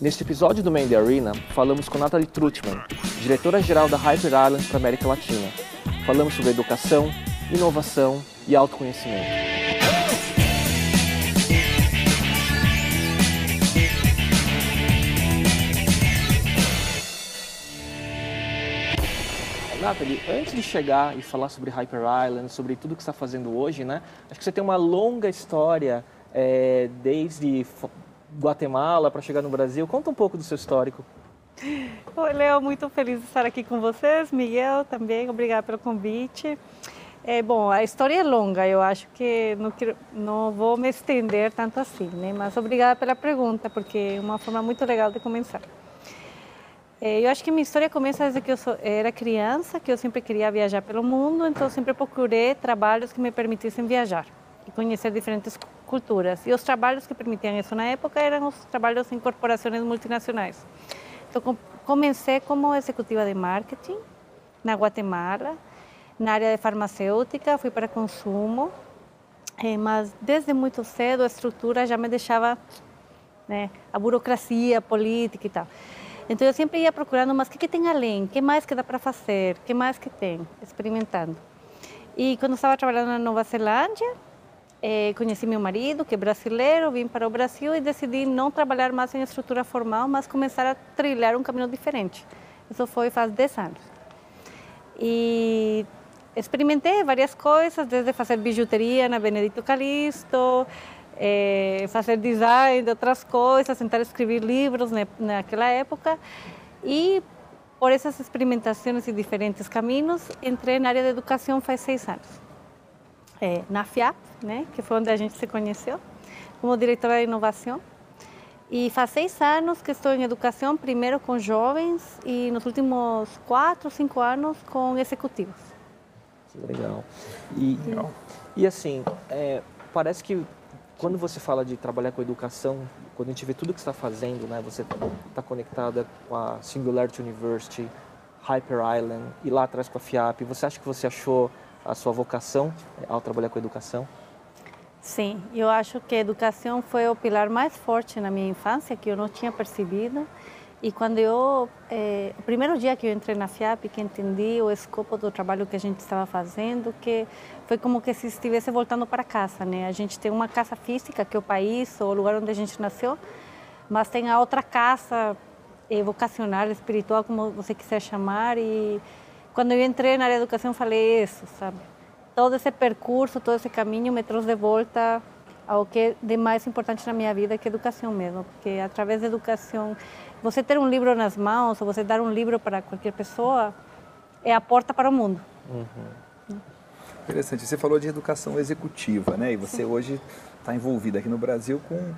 Neste episódio do Mandy Arena, falamos com Natalie Trutman, diretora-geral da Hyper Island para América Latina. Falamos sobre educação, inovação e autoconhecimento. Nathalie, antes de chegar e falar sobre Hyper Island, sobre tudo que está fazendo hoje, né? Acho que você tem uma longa história é, desde Guatemala para chegar no Brasil. Conta um pouco do seu histórico. Oi, Léo, muito feliz de estar aqui com vocês. Miguel também, obrigada pelo convite. É, bom, a história é longa, eu acho que não, não vou me estender tanto assim, né? Mas obrigada pela pergunta, porque é uma forma muito legal de começar. É, eu acho que minha história começa desde que eu sou, era criança, que eu sempre queria viajar pelo mundo, então sempre procurei trabalhos que me permitissem viajar e conhecer diferentes culturas. E os trabalhos que permitiam isso na época eram os trabalhos em corporações multinacionais. Então, comecei como executiva de marketing na Guatemala, na área de farmacêutica, fui para consumo, eh, mas desde muito cedo a estrutura já me deixava, né, a burocracia, a política e tal. Então eu sempre ia procurando, mas o que, que tem além? O que mais que dá para fazer? O que mais que tem? Experimentando. E quando estava trabalhando na Nova Zelândia, eh, conheci meu marido, que é brasileiro, vim para o Brasil e decidi não trabalhar mais em estrutura formal, mas começar a trilhar um caminho diferente. Isso foi faz 10 anos. E experimentei várias coisas, desde fazer bijuteria na Benedito Calixto, eh, fazer design de outras coisas, tentar escrever livros né, naquela época. E por essas experimentações e diferentes caminhos, entrei na área de educação faz seis anos é, na FIAP, né, que foi onde a gente se conheceu, como diretora de inovação. E faz seis anos que estou em educação, primeiro com jovens e nos últimos quatro, cinco anos com executivos. Legal. E, e assim, é, parece que quando você fala de trabalhar com educação, quando a gente vê tudo que está fazendo, né, você está conectada com a Singularity University, Hyper Island e lá atrás com a FIAP, você acha que você achou a sua vocação ao trabalhar com educação? Sim, eu acho que a educação foi o pilar mais forte na minha infância, que eu não tinha percebido. E quando eu, eh, o primeiro dia que eu entrei na FIAP, que entendi o escopo do trabalho que a gente estava fazendo, que foi como que se estivesse voltando para casa, né? A gente tem uma casa física, que é o país, o lugar onde a gente nasceu, mas tem a outra casa eh, vocacional, espiritual, como você quiser chamar, e quando eu entrei na área de educação, falei isso, sabe? Todo esse percurso, todo esse caminho me trouxe de volta ao que é de mais importante na minha vida, que é educação mesmo. Porque através da educação, você ter um livro nas mãos, ou você dar um livro para qualquer pessoa, é a porta para o mundo. Uhum. Interessante. Você falou de educação executiva, né? E você Sim. hoje está envolvida aqui no Brasil com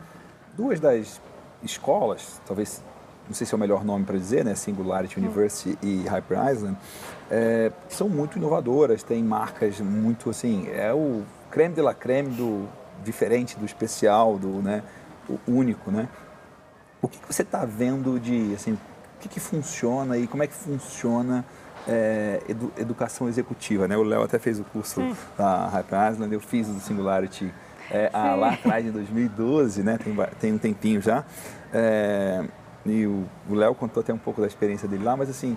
duas das escolas, talvez não sei se é o melhor nome para dizer, né? Singularity hum. University e Hyper Island, é, são muito inovadoras, têm marcas muito assim, é o creme de la creme do diferente, do especial, do né, o único, né? O que, que você está vendo de, assim, o que, que funciona e como é que funciona é, edu, educação executiva, né? O Léo até fez o curso Sim. da Hyper Island, eu fiz o do Singularity é, lá atrás, em 2012, né? Tem, tem um tempinho já. É, e o Léo contou até um pouco da experiência dele lá, mas assim,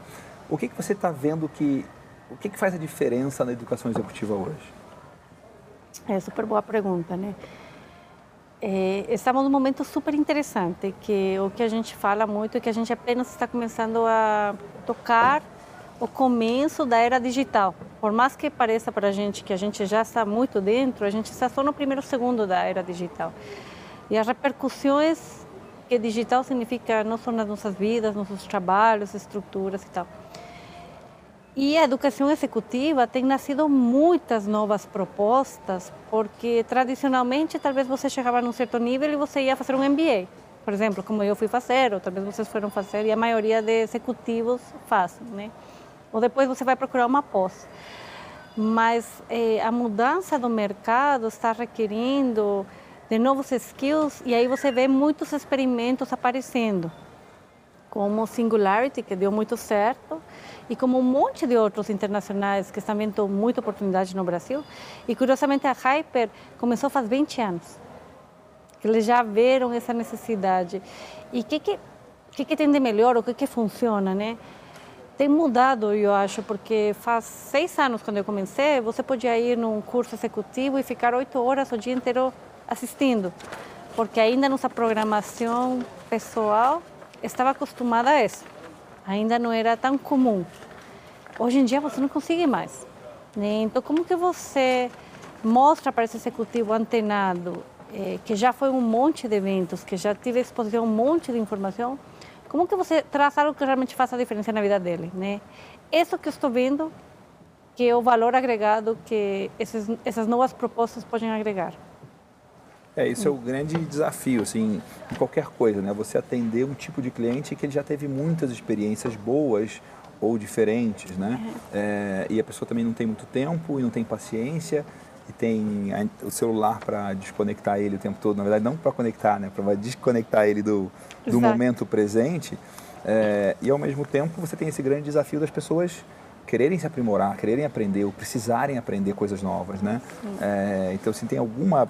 o que, que você está vendo que. O que, que faz a diferença na educação executiva hoje? É super boa pergunta, né? É, estamos num momento super interessante, que o que a gente fala muito é que a gente apenas está começando a tocar o começo da era digital. Por mais que pareça para a gente que a gente já está muito dentro, a gente está só no primeiro segundo da era digital. E as repercussões que digital significa não só nas nossas vidas, nossos trabalhos, estruturas e tal. E a educação executiva tem nascido muitas novas propostas, porque tradicionalmente talvez você chegava num certo nível e você ia fazer um MBA, por exemplo, como eu fui fazer, ou talvez vocês foram fazer, e a maioria de executivos fazem, né? Ou depois você vai procurar uma pós. Mas eh, a mudança do mercado está requerindo de novos skills e aí você vê muitos experimentos aparecendo, como Singularity, que deu muito certo, e como um monte de outros internacionais que estão vendo muita oportunidade no Brasil. E curiosamente a Hyper começou faz 20 anos. Eles já viram essa necessidade. E o que, que que, que tem de melhor, o que, que funciona, né? Tem mudado, eu acho, porque faz seis anos, quando eu comecei, você podia ir num curso executivo e ficar oito horas o dia inteiro assistindo, porque ainda nossa programação pessoal estava acostumada a isso. Ainda não era tão comum. Hoje em dia você não consegue mais. Né? Então, como que você mostra para esse executivo antenado, eh, que já foi um monte de eventos, que já tive exposição a um monte de informação, como que você traz algo que realmente faça a diferença na vida dele, né? Isso que eu estou vendo, que é o valor agregado que esses, essas novas propostas podem agregar. É, isso é o grande desafio, assim, em qualquer coisa, né? Você atender um tipo de cliente que ele já teve muitas experiências boas ou diferentes, né? Uhum. É, e a pessoa também não tem muito tempo e não tem paciência e tem o celular para desconectar ele o tempo todo. Na verdade, não para conectar, né? Para desconectar ele do, do momento presente. É, e ao mesmo tempo, você tem esse grande desafio das pessoas quererem se aprimorar, quererem aprender ou precisarem aprender coisas novas, né? É, então, se tem alguma...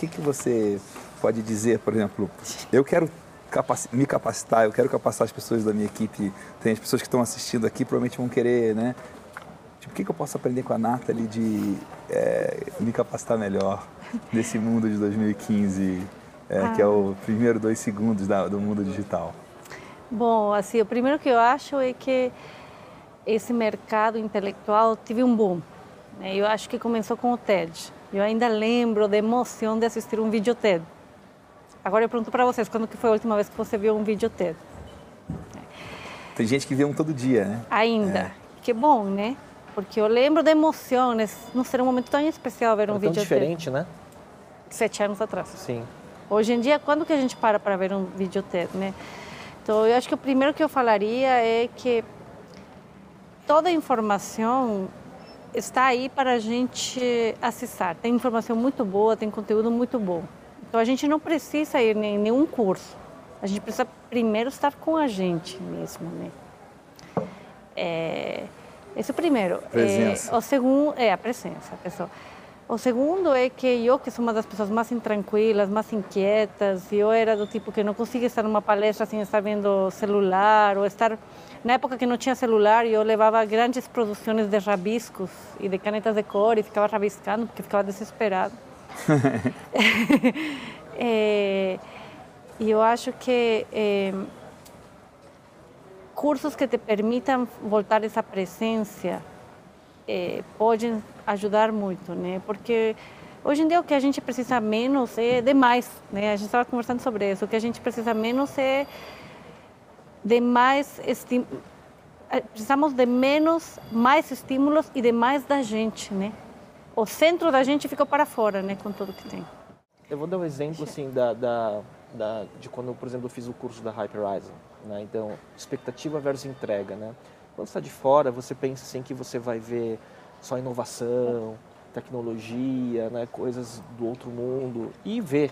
O que, que você pode dizer, por exemplo, eu quero me capacitar, eu quero capacitar as pessoas da minha equipe. Tem as pessoas que estão assistindo aqui, provavelmente vão querer, né? Tipo, o que, que eu posso aprender com a Nathalie de é, me capacitar melhor nesse mundo de 2015, é, ah. que é o primeiro dois segundos da, do mundo digital? Bom, assim, o primeiro que eu acho é que esse mercado intelectual teve um boom. Né? Eu acho que começou com o TED. Eu ainda lembro da emoção de assistir um vídeo TED. Agora eu pergunto para vocês, quando que foi a última vez que você viu um vídeo TED? Tem gente que vê um todo dia, né? Ainda. É. Que bom, né? Porque eu lembro da emoção, né? não ser um momento tão especial ver um é vídeo tão diferente, TED. né? Sete anos atrás. Sim. Hoje em dia, quando que a gente para para ver um vídeo TED, né? Então, eu acho que o primeiro que eu falaria é que toda informação está aí para a gente acessar. Tem informação muito boa, tem conteúdo muito bom. Então a gente não precisa ir em nenhum curso. A gente precisa primeiro estar com a gente mesmo, né? É, esse é o primeiro. Presença. É, o segundo é a presença, pessoal. O segundo é que eu, que sou uma das pessoas mais intranquilas, mais inquietas, eu era do tipo que não conseguia estar numa palestra sem estar vendo celular, ou estar... Na época que não tinha celular, eu levava grandes produções de rabiscos e de canetas de cor e ficava rabiscando, porque ficava desesperado. é, e eu acho que é, cursos que te permitam voltar essa presença é, podem ajudar muito, né? Porque hoje em dia o que a gente precisa menos é demais, né? A gente estava conversando sobre isso. O que a gente precisa menos é de mais. É, precisamos de menos, mais estímulos e de mais da gente, né? o centro da gente ficou para fora, né, com tudo que tem. Eu vou dar um exemplo assim da, da, da de quando, por exemplo, eu fiz o curso da Hyperize, né? Então, expectativa versus entrega, né? Quando está de fora, você pensa assim que você vai ver só inovação, tecnologia, né, coisas do outro mundo e vê,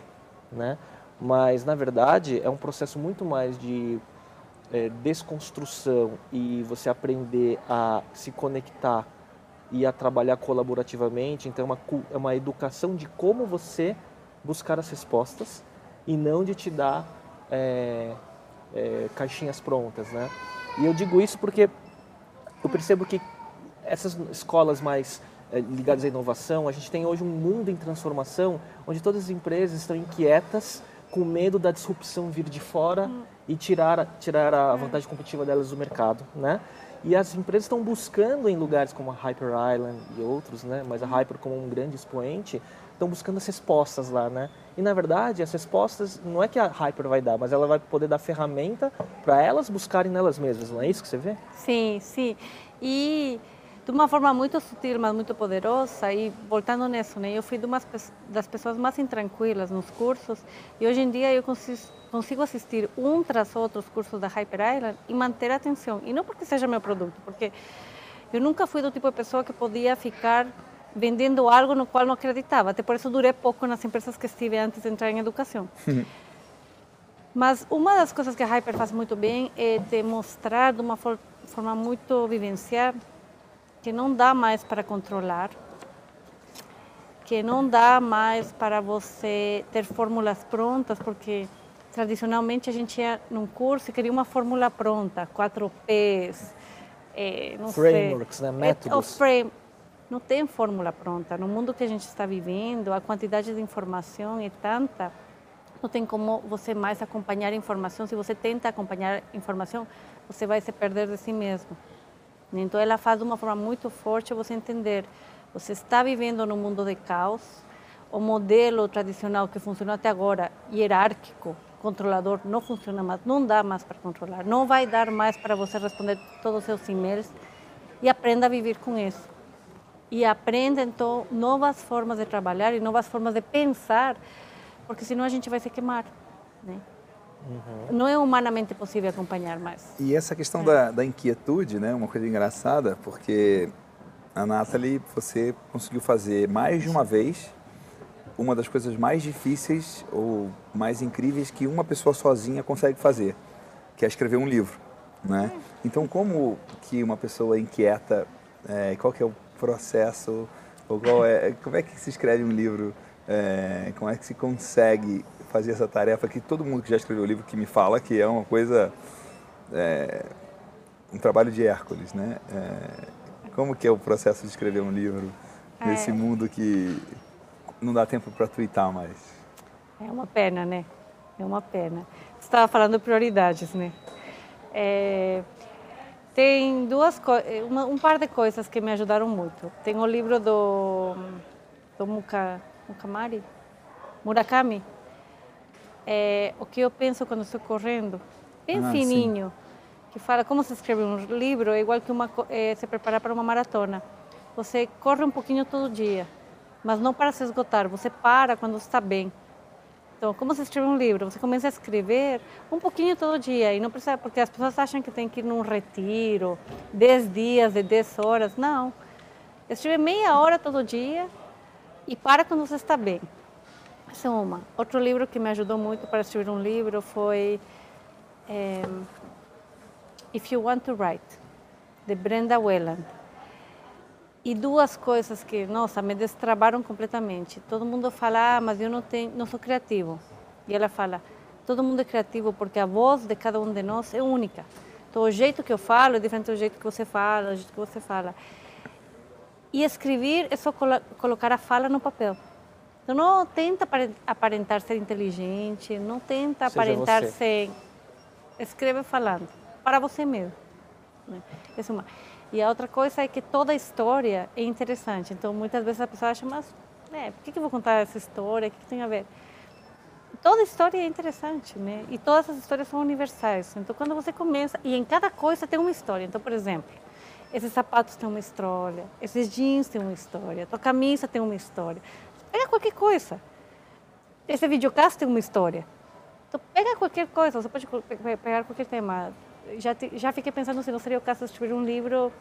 né? Mas na verdade é um processo muito mais de é, desconstrução e você aprender a se conectar e a trabalhar colaborativamente. Então, é uma, é uma educação de como você buscar as respostas e não de te dar é, é, caixinhas prontas, né? E eu digo isso porque eu percebo que essas escolas mais é, ligadas à inovação, a gente tem hoje um mundo em transformação onde todas as empresas estão inquietas com medo da disrupção vir de fora hum. E tirar, tirar a vantagem competitiva delas do mercado, né? E as empresas estão buscando em lugares como a Hyper Island e outros, né? Mas a. Hyper como um grande expoente, estão buscando as respostas lá, né? E na verdade, as respostas não é que a Hyper vai dar, mas ela vai poder dar ferramenta para elas buscarem nelas mesmas, não é isso que você vê? Sim, sim. E de uma forma muito sutil, mas muito poderosa. E voltando nisso, né? Eu fui de uma das pessoas mais intranquilas nos cursos e hoje em dia eu consigo consigo assistir um tras outro os cursos da Hyper Island e manter a atenção. E não porque seja meu produto, porque eu nunca fui do tipo de pessoa que podia ficar vendendo algo no qual não acreditava. Até por isso durei pouco nas empresas que estive antes de entrar em educação. Mas uma das coisas que a Hyper faz muito bem é te mostrar de uma forma muito vivencial que não dá mais para controlar, que não dá mais para você ter fórmulas prontas, porque tradicionalmente a gente ia num curso e queria uma fórmula pronta, 4 P's, é, não Frameworks, sei. né? Métodos. É, frame, não tem fórmula pronta. No mundo que a gente está vivendo, a quantidade de informação é tanta, não tem como você mais acompanhar informação. Se você tenta acompanhar informação, você vai se perder de si mesmo. Então ela faz de uma forma muito forte você entender, você está vivendo num mundo de caos, o modelo tradicional que funcionou até agora, hierárquico, controlador, não funciona mais, não dá mais para controlar, não vai dar mais para você responder todos os seus e-mails e aprenda a viver com isso. E aprenda então novas formas de trabalhar e novas formas de pensar, porque senão a gente vai se queimar. Né? Uhum. Não é humanamente possível acompanhar mais. E essa questão é. da, da inquietude, né, uma coisa engraçada, porque a Nathalie, você conseguiu fazer mais de uma vez uma das coisas mais difíceis ou mais incríveis que uma pessoa sozinha consegue fazer, que é escrever um livro, né? Então, como que uma pessoa inquieta, é, qual que é o processo, ou qual é, como é que se escreve um livro, é, como é que se consegue fazer essa tarefa que todo mundo que já escreveu o livro que me fala que é uma coisa, é, um trabalho de Hércules, né? É, como que é o processo de escrever um livro nesse é. mundo que não dá tempo para twittar mais. É uma pena, né? É uma pena. Você estava falando prioridades, né? É, tem duas um par de coisas que me ajudaram muito. Tem o livro do, do Muka, Mukamari, Murakami. É, o que eu penso quando estou correndo, bem ah, fininho, sim. que fala como se escreve um livro, é igual que uma, é, se preparar para uma maratona. Você corre um pouquinho todo dia mas não para se esgotar. Você para quando está bem. Então, como você escreve um livro, você começa a escrever um pouquinho todo dia e não precisa, porque as pessoas acham que tem que ir num retiro, 10 dias de 10 horas. Não. Escreve meia hora todo dia e para quando você está bem. Essa é uma. Outro livro que me ajudou muito para escrever um livro foi é, If You Want to Write, de Brenda Whelan. E duas coisas que, nossa, me destrabaram completamente. Todo mundo fala, ah, mas eu não, tenho, não sou criativo. E ela fala, todo mundo é criativo porque a voz de cada um de nós é única. Então, o jeito que eu falo é diferente do jeito que você fala, o jeito que você fala. E escrever é só colo colocar a fala no papel. Então, não tenta aparentar ser inteligente, não tenta Seja aparentar você. ser... Escreve falando, para você mesmo. Né? É uma... E a outra coisa é que toda história é interessante. Então, muitas vezes a pessoa acha, mas né, por que, que eu vou contar essa história? O que, que tem a ver? Toda história é interessante, né? E todas as histórias são universais. Então, quando você começa, e em cada coisa tem uma história. Então, por exemplo, esses sapatos têm uma história, esses jeans têm uma história, tua camisa tem uma história. Pega qualquer coisa. Esse videocast tem uma história. Então, pega qualquer coisa, você pode pegar qualquer tema já, já fiquei pensando se não seria o caso de escrever um livro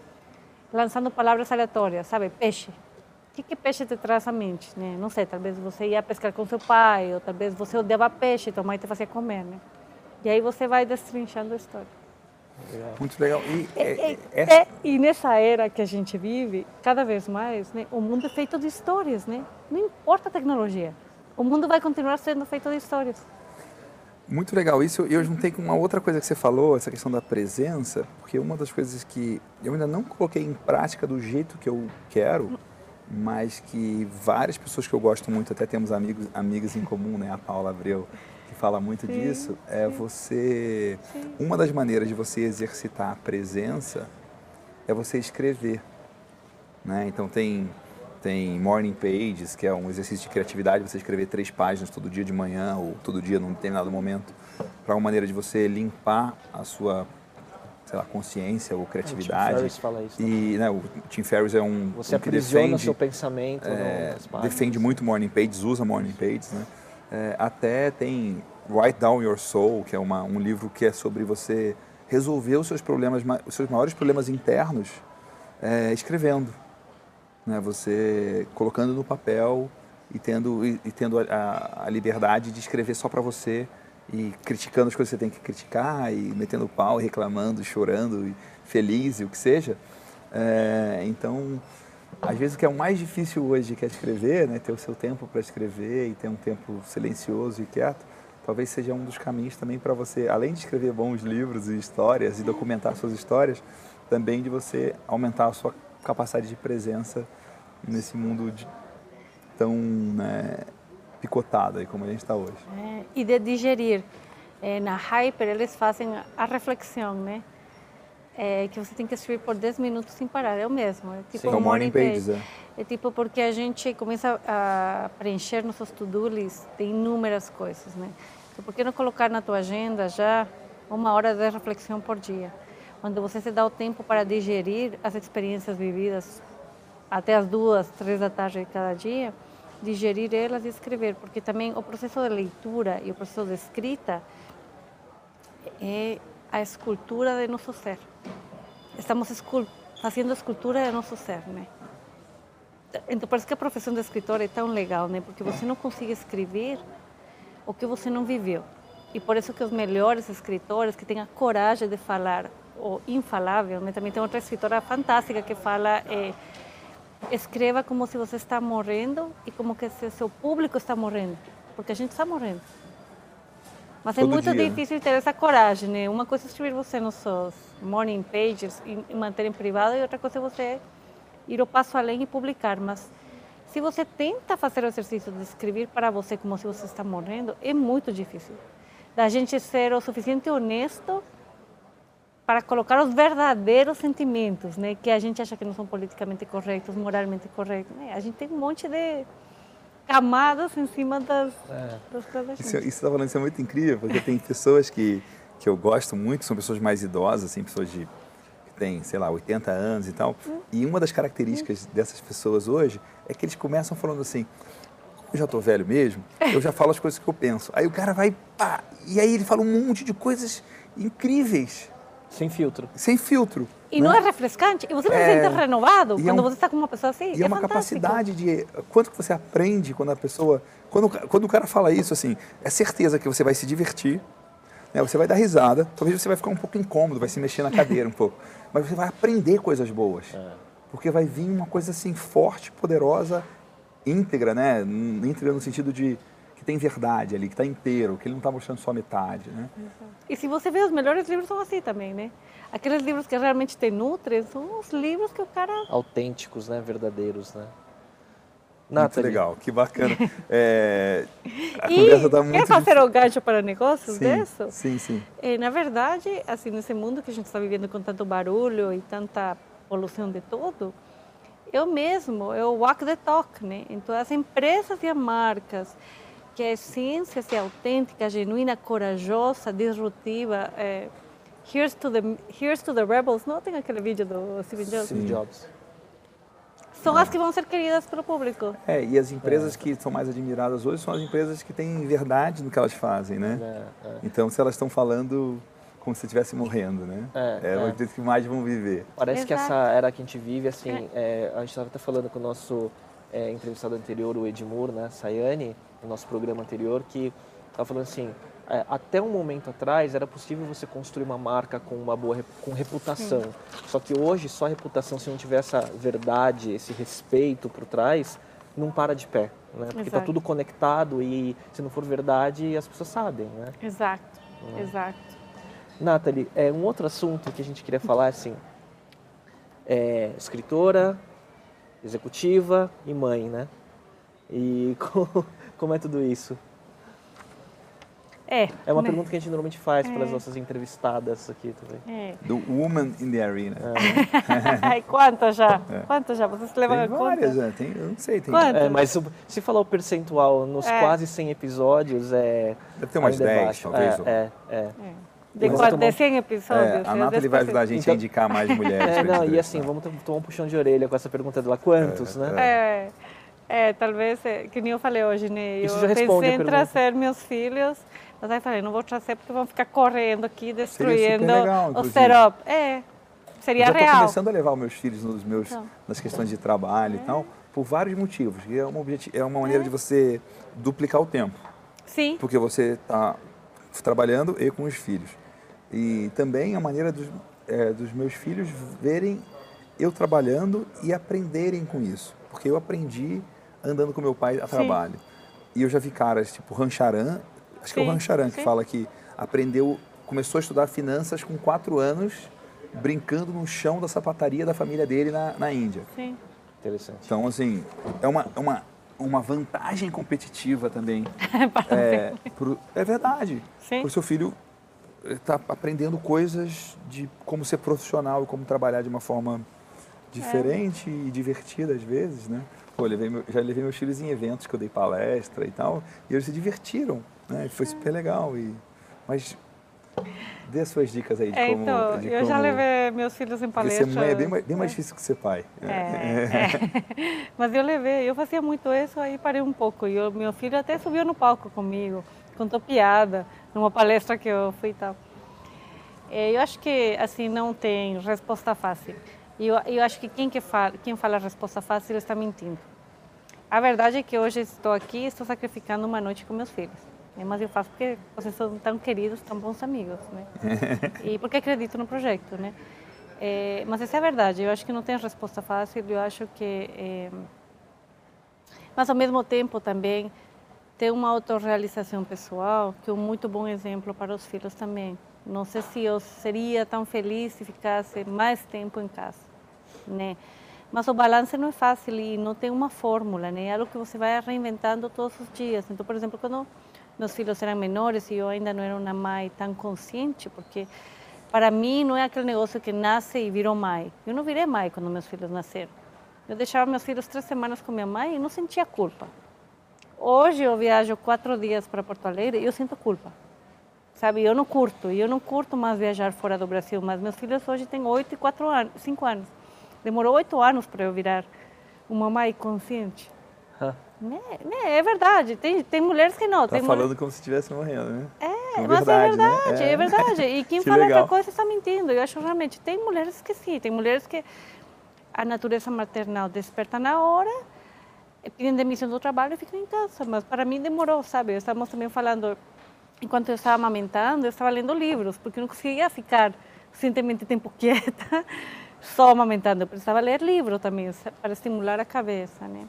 lançando palavras aleatórias, sabe? Peixe. O que, que peixe te traz à mente? Né? Não sei, talvez você ia pescar com seu pai, ou talvez você odiava peixe, tua mãe te fazia comer, né? E aí você vai destrinchando a história. Muito legal. E, é, é, é, é, e nessa era que a gente vive, cada vez mais, né, o mundo é feito de histórias, né? Não importa a tecnologia, o mundo vai continuar sendo feito de histórias. Muito legal isso. E eu juntei com uma outra coisa que você falou, essa questão da presença, porque uma das coisas que eu ainda não coloquei em prática do jeito que eu quero, mas que várias pessoas que eu gosto muito, até temos amigos, amigas em comum, né? A Paula Abreu, que fala muito sim, disso, é você. Sim. Uma das maneiras de você exercitar a presença é você escrever. Né? Então tem tem morning pages, que é um exercício de criatividade, você escrever três páginas todo dia de manhã ou todo dia num determinado momento, para uma maneira de você limpar a sua sei lá, consciência ou criatividade. O Tim fala isso. E né, o Tim Ferriss é um, você um que defende, seu pensamento é, defende muito morning pages, usa morning pages, né? É, até tem Write Down Your Soul, que é uma, um livro que é sobre você resolver os seus problemas, os seus maiores problemas internos é, escrevendo né? Você colocando no papel e tendo, e, e tendo a, a, liberdade de escrever só para você e criticando as coisas que você tem que criticar e metendo pau, reclamando, chorando, e feliz e o que seja. É, então, às vezes o que é o mais difícil hoje que é escrever, né? ter o seu tempo para escrever e ter um tempo silencioso e quieto, talvez seja um dos caminhos também para você, além de escrever bons livros e histórias e documentar suas histórias, também de você aumentar a sua capacidade de presença nesse mundo de, tão né, picotado aí como a gente está hoje. É, e de digerir. É, na Hyper, eles fazem a reflexão, né? É, que você tem que escrever por 10 minutos sem parar, é o mesmo. É tipo Sim, um morning pages, é. é tipo porque a gente começa a preencher nossos to-do list de inúmeras coisas, né? Então, por que não colocar na tua agenda já uma hora de reflexão por dia? Quando você se dá o tempo para digerir as experiências vividas até as duas, três da tarde de cada dia, digerir elas e escrever, porque também o processo de leitura e o processo de escrita é a escultura de nosso ser. Estamos escul fazendo a escultura de nosso ser, né? Então, parece que a profissão de escritor é tão legal, né? Porque você não consegue escrever o que você não viveu. E por isso que os melhores escritores que têm a coragem de falar o infalável, né? Também tem outra escritora fantástica que fala é, escreva como se você está morrendo e como que se seu público está morrendo, porque a gente está morrendo. Mas é Todo é muito dia. difícil ter essa coragem, né? Uma coisa é escrever você nos seus morning pages e manter em privado e outra coisa é você ir o passo além e publicar. Mas se você tenta fazer o exercício de escrever para você como se você está morrendo, é muito difícil. Da gente ser o suficiente honesto para colocar os verdadeiros sentimentos, né, que a gente acha que não são politicamente corretos, moralmente corretos. Né? A gente tem um monte de camadas em cima das, é. das coisas. Isso, isso está falando, isso é muito incrível, porque tem pessoas que, que eu gosto muito, são pessoas mais idosas, assim, pessoas de que têm, sei lá, 80 anos e tal. Hum. E uma das características hum. dessas pessoas hoje é que eles começam falando assim, eu já estou velho mesmo, eu já falo as coisas que eu penso. Aí o cara vai, pá, e aí ele fala um monte de coisas incríveis. Sem filtro. Sem filtro. E né? não é refrescante? E você não é... se sente renovado quando é um... você está com uma pessoa assim? E é, é uma fantástico. capacidade de... Quanto que você aprende quando a pessoa... Quando, quando o cara fala isso, assim, é certeza que você vai se divertir, né? você vai dar risada, talvez você vai ficar um pouco incômodo, vai se mexer na cadeira um pouco, mas você vai aprender coisas boas. É. Porque vai vir uma coisa assim forte, poderosa, íntegra, né? Íntegra no sentido de tem verdade ali, que está inteiro, que ele não está mostrando só metade, né? E se você vê, os melhores livros são assim também, né? Aqueles livros que realmente te nutrem são os livros que o cara... Autênticos, né? Verdadeiros, né? Nathalie. Muito legal, que bacana. É, a e conversa tá muito... Quer fazer o gancho para negócios sim, disso? Sim, sim. É, na verdade, assim, nesse mundo que a gente está vivendo com tanto barulho e tanta poluição de tudo, eu mesmo, eu walk the talk, né? Então, as empresas e as marcas que a essência seja autêntica, genuína, corajosa, disruptiva. É, here's, to the, here's to the Rebels, não tem aquele vídeo do Steve Jobs? Steve Jobs. São as que vão ser queridas pelo público. É, e as empresas é. que são mais admiradas hoje são as empresas que têm verdade no que elas fazem, né? É, é. Então, se elas estão falando como se estivesse morrendo, né? É, é, é. que mais vão viver. Parece Exato. que essa era que a gente vive, assim, é. a gente estava até falando com o nosso é, entrevistado anterior, o Edmur, né, Sayane, no nosso programa anterior, que estava falando assim, é, até um momento atrás era possível você construir uma marca com uma boa com reputação. Sim. Só que hoje só a reputação, se não tiver essa verdade, esse respeito por trás, não para de pé, né? Porque está tudo conectado e se não for verdade, as pessoas sabem, né? Exato, né? exato. Nathalie, é, um outro assunto que a gente queria falar, assim, é, escritora, executiva e mãe, né? E como, como é tudo isso? É. É uma né? pergunta que a gente normalmente faz é. pelas nossas entrevistadas aqui também. É. Do Woman in the Arena. É. quanto já? É. Quanto já? Vocês levam tem várias, conta? É. Tem, eu não sei. Tem... É, mas se falar o percentual nos é. quase 100 episódios, é... Deve ter umas 10, baixo. talvez. É, é. é. De, quatro, de 100 episódios. É, a Nathalie vai ajudar a gente então, a indicar mais mulheres. É, não, e assim, vamos tomar um puxão de orelha com essa pergunta dela. Quantos, né? É. É, talvez, é, que nem eu falei hoje, né? Eu pensei em trazer meus filhos, mas aí falei, não vou trazer porque vão ficar correndo aqui, destruindo legal, o setup. É, seria eu real. Estou começando a levar os meus filhos nos meus, então. nas questões de trabalho é. e tal, por vários motivos. E é uma, é uma maneira é. de você duplicar o tempo. Sim. Porque você está trabalhando e com os filhos. E também a maneira dos, é, dos meus filhos verem eu trabalhando e aprenderem com isso. Porque eu aprendi andando com meu pai a Sim. trabalho. E eu já vi caras tipo Rancharan acho que é o Rancharan que fala que aprendeu, começou a estudar finanças com quatro anos, brincando no chão da sapataria da família dele na, na Índia. Sim. Interessante. Então, assim, é uma, é uma, uma vantagem competitiva também. é, pro, é verdade. Sim. Para o seu filho estar tá aprendendo coisas de como ser profissional e como trabalhar de uma forma diferente é. e divertida às vezes, né? Pô, levei meu, já levei meus filhos em eventos que eu dei palestra e tal, e eles se divertiram, né? Foi super legal. E, mas dê suas dicas aí de é, como... Então, de eu como, já levei meus filhos em palestra. Porque ser mãe é bem, bem mais difícil que ser pai. É, é. Mas eu levei, eu fazia muito isso, aí parei um pouco. E o meu filho até subiu no palco comigo, contou piada, numa palestra que eu fui e tal. É, eu acho que, assim, não tem resposta fácil. E eu, eu acho que quem, que fala, quem fala a resposta fácil está mentindo. A verdade é que hoje estou aqui e estou sacrificando uma noite com meus filhos. Né? Mas eu faço porque vocês são tão queridos, tão bons amigos, né? e porque acredito no projeto, né? É, mas essa é a verdade. Eu acho que não tem resposta fácil. Eu acho que, é... mas ao mesmo tempo também tem uma autorrealização pessoal que é um muito bom exemplo para os filhos também. Não sei se eu seria tão feliz se ficasse mais tempo em casa, né? Mas o balanço não é fácil e não tem uma fórmula, né? É algo que você vai reinventando todos os dias. Então, por exemplo, quando meus filhos eram menores e eu ainda não era uma mãe tão consciente, porque para mim não é aquele negócio que nasce e virou mãe. Eu não virei mãe quando meus filhos nasceram. Eu deixava meus filhos três semanas com minha mãe e não sentia culpa. Hoje eu viajo quatro dias para Porto Alegre e eu sinto culpa sabe? Eu não curto, eu não curto mais viajar fora do Brasil, mas meus filhos hoje têm oito e quatro anos, cinco anos. Demorou oito anos para eu virar uma mãe consciente. Né, é verdade, tem, tem mulheres que não. Tá tem falando como se estivesse morrendo, né? É, é mas verdade, é verdade, né? é. é. verdade. E quem que fala legal. outra coisa está mentindo. Eu acho realmente, tem mulheres que sim, tem mulheres que a natureza maternal desperta na hora, pedem demissão do trabalho e ficam em casa. Mas para mim demorou, sabe? Estamos também falando enquanto eu estava amamentando, eu estava lendo livros, porque eu não conseguia ficar suficientemente tempo quieta só amamentando. Eu precisava ler livro também, para estimular a cabeça, né?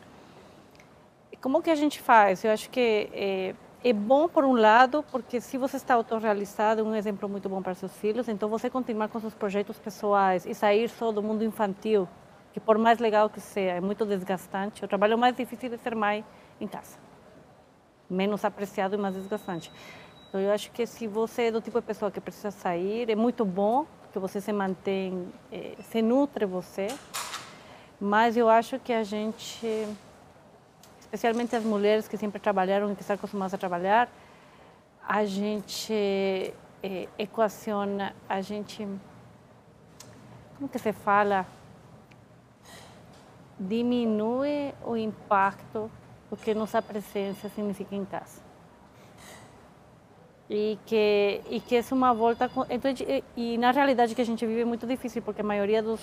Como que a gente faz? Eu acho que é, é bom, por um lado, porque se você está autorrealizado, é um exemplo muito bom para seus filhos, então você continuar com seus projetos pessoais e sair só do mundo infantil, que por mais legal que seja, é muito desgastante. O trabalho mais difícil é ser mãe em casa. Menos apreciado e mais desgastante. Então, eu acho que se você é do tipo de pessoa que precisa sair, é muito bom que você se mantém, eh, se nutre você, mas eu acho que a gente, especialmente as mulheres que sempre trabalharam e que estão acostumadas a trabalhar, a gente eh, equaciona, a gente, como que se fala? Diminui o impacto do que nossa presença significa em casa e que e que é uma volta então e, e, na realidade que a gente vive é muito difícil porque a maioria dos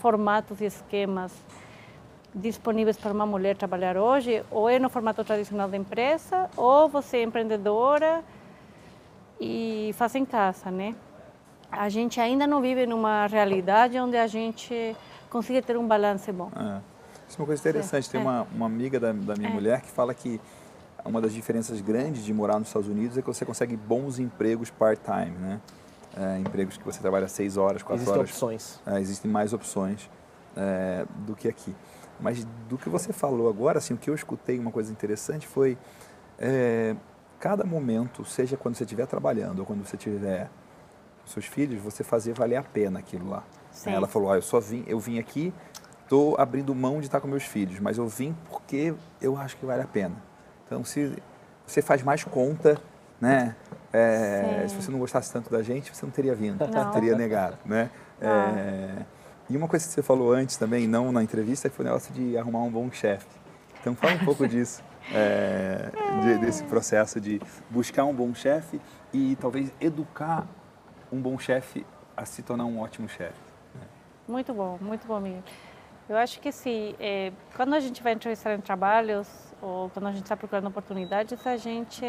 formatos e esquemas disponíveis para uma mulher trabalhar hoje ou é no formato tradicional da empresa ou você é empreendedora e faz em casa, né? A gente ainda não vive numa realidade onde a gente consiga ter um balance bom. É. Isso é uma coisa interessante. Tem é. uma, uma amiga da, da minha é. mulher que fala que uma das diferenças grandes de morar nos Estados Unidos é que você consegue bons empregos part-time, né? É, empregos que você trabalha seis horas, quatro existem horas. Opções. É, existem mais opções é, do que aqui. Mas do que você falou agora, assim, o que eu escutei, uma coisa interessante foi é, cada momento, seja quando você estiver trabalhando ou quando você tiver com seus filhos, você fazer valer a pena aquilo lá. Sim. Ela falou, ah, eu só vim, eu vim aqui, estou abrindo mão de estar com meus filhos, mas eu vim porque eu acho que vale a pena. Então, se você faz mais conta, né? É, se você não gostasse tanto da gente, você não teria vindo, não. teria negado, né? Ah. É, e uma coisa que você falou antes também, não na entrevista, foi o negócio de arrumar um bom chefe. Então, fala um pouco disso, é, de, desse processo de buscar um bom chefe e talvez educar um bom chefe a se tornar um ótimo chefe. Né? Muito bom, muito bom, amigo. Eu acho que sim. É, quando a gente vai entrevistar em trabalhos ou quando a gente está procurando oportunidades, a gente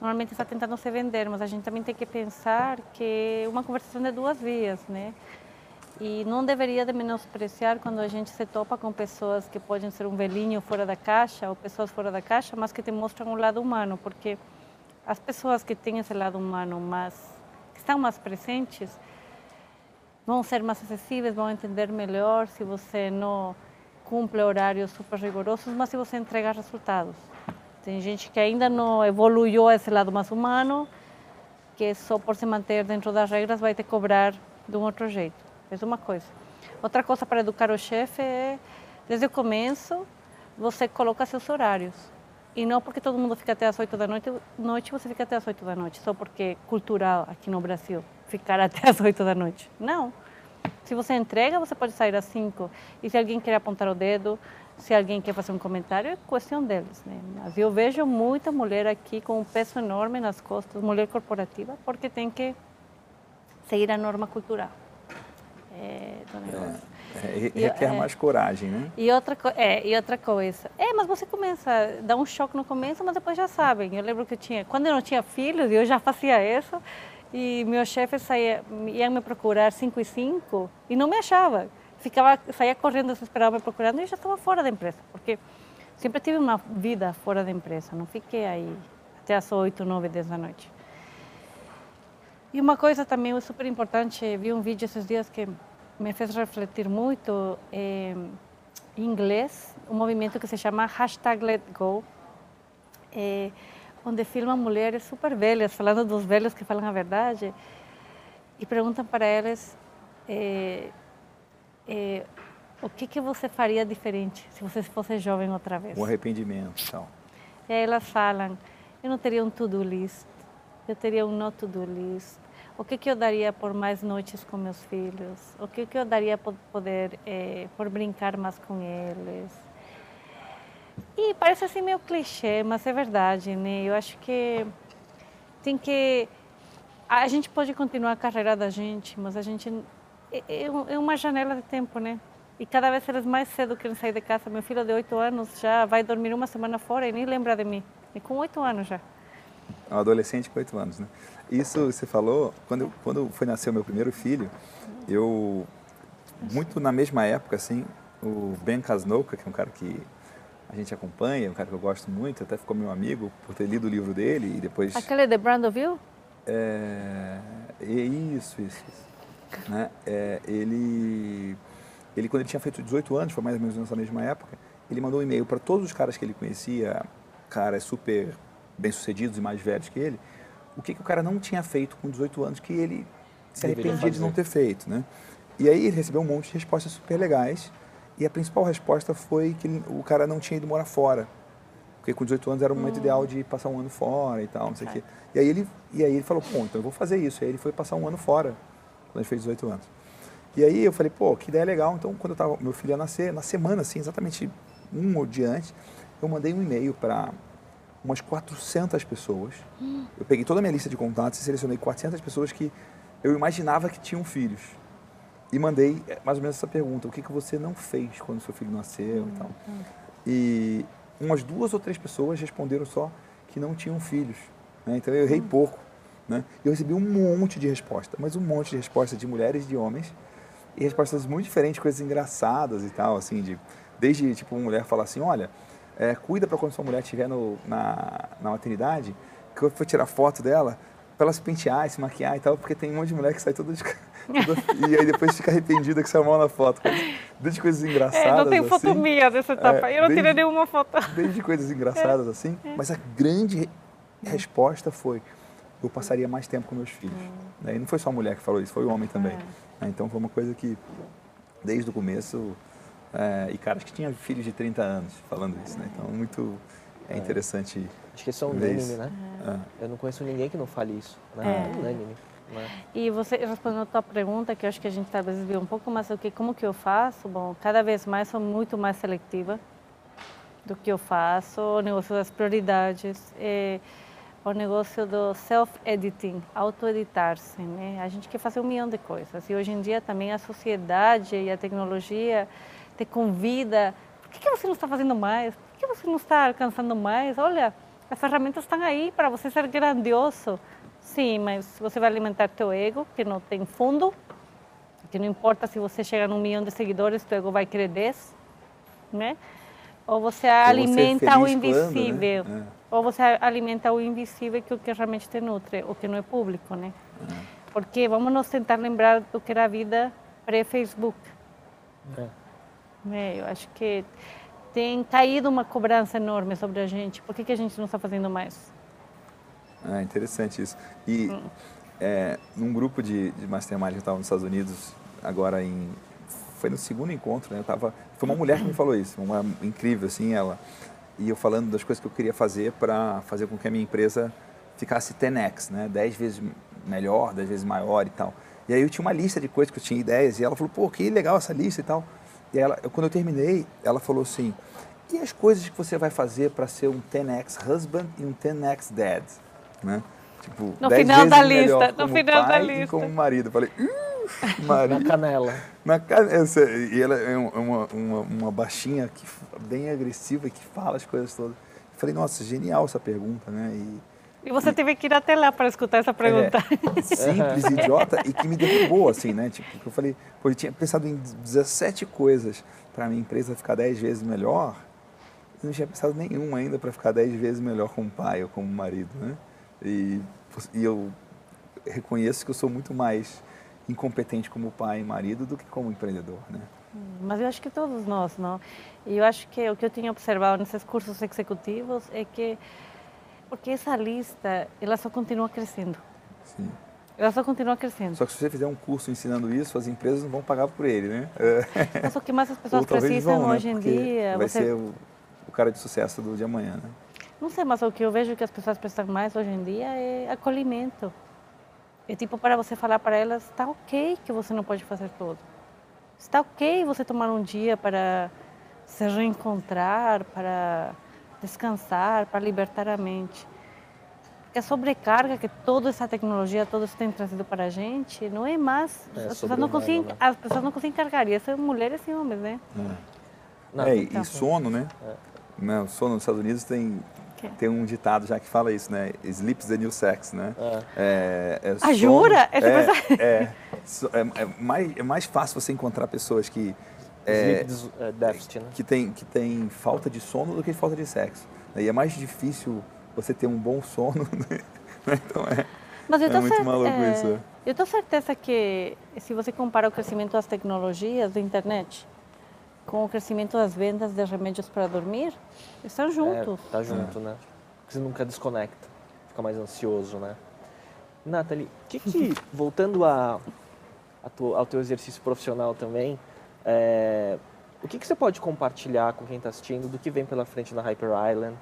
normalmente está tentando se vender, mas a gente também tem que pensar que uma conversação é duas vias, né? E não deveria de menospreciar quando a gente se topa com pessoas que podem ser um velhinho fora da caixa ou pessoas fora da caixa, mas que te mostram um lado humano, porque as pessoas que têm esse lado humano mais, que estão mais presentes, vão ser mais acessíveis, vão entender melhor se você não cumpre horários super rigorosos, mas se você entrega resultados. Tem gente que ainda não evoluiu esse lado mais humano, que só por se manter dentro das regras vai te cobrar de um outro jeito. É uma coisa. Outra coisa para educar o chefe é, desde o começo, você coloca seus horários. E não porque todo mundo fica até as 8 da noite, noite você fica até as 8 da noite, só porque é cultural aqui no Brasil ficar até as 8 da noite. Não. Se você entrega, você pode sair às 5. E se alguém quer apontar o dedo, se alguém quer fazer um comentário, é questão deles. Né? Mas eu vejo muita mulher aqui com um peso enorme nas costas, mulher corporativa, porque tem que seguir a norma cultural é, do negócio. É, é, requer é, mais coragem, né? E outra, é, e outra coisa. É, mas você começa, dá um choque no começo, mas depois já sabem. Eu lembro que eu tinha, quando eu não tinha filhos, eu já fazia isso, e meu chefe saía, ia me procurar 5 e 5 e não me achava. Ficava, saía correndo, desesperado me procurando e eu já estava fora da empresa, porque sempre tive uma vida fora da empresa, não fiquei aí até as 8, 9, 10 da noite. E uma coisa também super importante, vi um vídeo esses dias que me fez refletir muito é, em inglês, um movimento que se chama hashtag Let Go, é, onde filmam mulheres super velhas, falando dos velhos que falam a verdade, e perguntam para elas é, é, o que, que você faria diferente se você fosse jovem outra vez. O arrependimento, então. E aí elas falam, eu não teria um to-do list, eu teria um not to-do list, o que, que eu daria por mais noites com meus filhos, o que, que eu daria por poder, é, por brincar mais com eles. E parece assim meio clichê, mas é verdade, né? Eu acho que tem que a gente pode continuar a carreira da gente, mas a gente é, é, é uma janela de tempo, né? E cada vez eles mais cedo querem sair de casa. Meu filho de oito anos já vai dormir uma semana fora e nem lembra de mim. E com oito anos já. É um adolescente com oito anos, né? Isso você falou, quando, quando foi nascer o meu primeiro filho, eu, muito na mesma época, assim, o Ben Casnoka, que é um cara que a gente acompanha, um cara que eu gosto muito, até ficou meu amigo por ter lido o livro dele e depois... Aquele de Brandoville? É, é isso, isso. isso. Né? É, ele, ele, quando ele tinha feito 18 anos, foi mais ou menos nessa mesma época, ele mandou um e-mail para todos os caras que ele conhecia, caras super bem-sucedidos e mais velhos que ele, o que, que o cara não tinha feito com 18 anos que ele se arrependia de não ter feito, né? E aí ele recebeu um monte de respostas super legais e a principal resposta foi que ele, o cara não tinha ido morar fora. Porque com 18 anos era o momento hum. ideal de passar um ano fora e tal, não sei o quê. E aí, ele, e aí ele falou, pô, então eu vou fazer isso. E aí ele foi passar um ano fora, quando ele fez 18 anos. E aí eu falei, pô, que ideia legal. Então, quando eu tava, meu filho ia nascer, na semana, assim, exatamente um ou diante, eu mandei um e-mail para umas 400 pessoas. Hum. Eu peguei toda a minha lista de contatos e selecionei 400 pessoas que eu imaginava que tinham filhos. E mandei eh, mais ou menos essa pergunta: o que, que você não fez quando seu filho nasceu hum. e tal. Hum. E umas duas ou três pessoas responderam só que não tinham filhos. Né? Então eu errei hum. pouco. Né? Eu recebi um monte de resposta, mas um monte de respostas de mulheres e de homens. E respostas muito diferentes, coisas engraçadas e tal, assim, de desde tipo uma mulher falar assim, olha, é, cuida para quando sua mulher estiver no, na, na maternidade, que eu for tirar foto dela, para ela se pentear, se maquiar e tal, porque tem um monte de mulher que sai toda de... e aí depois fica arrependida que saiu mal na foto. Desde coisas engraçadas. É, não tem foto assim, dessa etapa. É, eu não desde, tirei nenhuma foto. Desde coisas engraçadas é, assim. É. Mas a grande resposta foi: eu passaria mais tempo com meus filhos. Hum. E não foi só a mulher que falou isso, foi o homem também. É. Então foi uma coisa que, desde o começo, é, e caras que tinham filhos de 30 anos falando isso, né? Então, muito é interessante. Acho que isso é unânime, né? É. Eu não conheço ninguém que não fale isso, né? É unânime. Né? E você respondendo a tua pergunta, que eu acho que a gente talvez viu um pouco mais o que, como que eu faço. Bom, cada vez mais sou muito mais seletiva do que eu faço, o negócio das prioridades, é, o negócio do self-editing, auto-editar-se, né? A gente quer fazer um milhão de coisas e hoje em dia também a sociedade e a tecnologia te convida. Por que, que você não está fazendo mais? Por que você não está alcançando mais? Olha, as ferramentas estão aí para você ser grandioso. Sim, mas você vai alimentar teu ego, que não tem fundo, que não importa se você chegar num milhão de seguidores, teu ego vai querer 10, né? Ou você vou ser alimenta o feliz quando, né? invisível. É. Ou você alimenta o invisível, que é o que realmente te nutre, o que não é público, né? Porque vamos nos tentar lembrar do que era a vida pré-Facebook. É. né? Eu acho que tem caído uma cobrança enorme sobre a gente. Por que, que a gente não está fazendo mais? É interessante isso. E é, num grupo de, de mastermind que eu estava nos Estados Unidos, agora em. Foi no segundo encontro, né? Eu tava, foi uma mulher que me falou isso, uma incrível, assim, ela. E eu falando das coisas que eu queria fazer para fazer com que a minha empresa ficasse 10x, né? 10 vezes melhor, 10 vezes maior e tal. E aí eu tinha uma lista de coisas que eu tinha ideias e ela falou, pô, que legal essa lista e tal. E ela, quando eu terminei, ela falou assim, e as coisas que você vai fazer para ser um 10x husband e um 10x dad, né? Tipo, No 10 final vezes da lista, no final da pai e lista. como marido. Eu falei, "Ih, Na marido. canela. Na cara, essa- e ela é um- uma, uma, uma baixinha que, bem agressiva que fala as coisas todas. Eu falei, nossa, genial essa pergunta, né? E, E você teve que ir até lá para escutar essa pergunta. é, simples, idiota e que me derrubou, assim, né? Tipo, eu falei, pô, eu tinha pensado em 17 coisas para minha empresa ficar 10 vezes melhor. Eu não tinha pensado nenhuma ainda para ficar 10 vezes melhor como pai ou como marido, né? E, e eu reconheço que eu sou muito mais incompetente como pai e marido do que como empreendedor, né? Mas eu acho que todos nós, não? E eu acho que o que eu tinha observado nesses cursos executivos é que porque essa lista, ela só continua crescendo. Sim. Ela só continua crescendo. Só que se você fizer um curso ensinando isso, as empresas não vão pagar por ele, né? É. Mas o que mais as pessoas precisam vão, né? hoje em Porque dia, vai você ser o, o cara de sucesso do de amanhã, né? Não sei, mas o que eu vejo que as pessoas precisam mais hoje em dia é acolhimento. É tipo para você falar para elas, está ok que você não pode fazer tudo. Está ok você tomar um dia para se reencontrar, para descansar, para libertar a mente. Porque a sobrecarga que toda essa tecnologia, todo isso tem trazido para a gente, não é mais. É as, pessoas não conseguem, né? as pessoas não conseguem carregar. E são mulheres e homens, né? Não, é, e- então. e sono, né? Né, O sono nos Estados Unidos tem, tem um ditado já que fala isso, né? Sleep's the new sex, né? É. É, é Ah, jura? É, é, é, é mais, é mais fácil você encontrar pessoas que, é, é, deficit, né? que, tem, que tem falta de sono do que falta de sexo. E é mais difícil você ter um bom sono. Né? Então é. Mas eu É muito maluco é, isso, é. Eu tenho certeza que se você compara o crescimento das tecnologias da internet com o crescimento das vendas de remédios para dormir, estão juntos. É, tá junto, né? Porque você nunca desconecta, fica mais ansioso, né? Nathalie, que que, voltando a, a tu- ao teu exercício profissional também, é, o que, que você pode compartilhar com quem está assistindo do que vem pela frente na Hyper Island,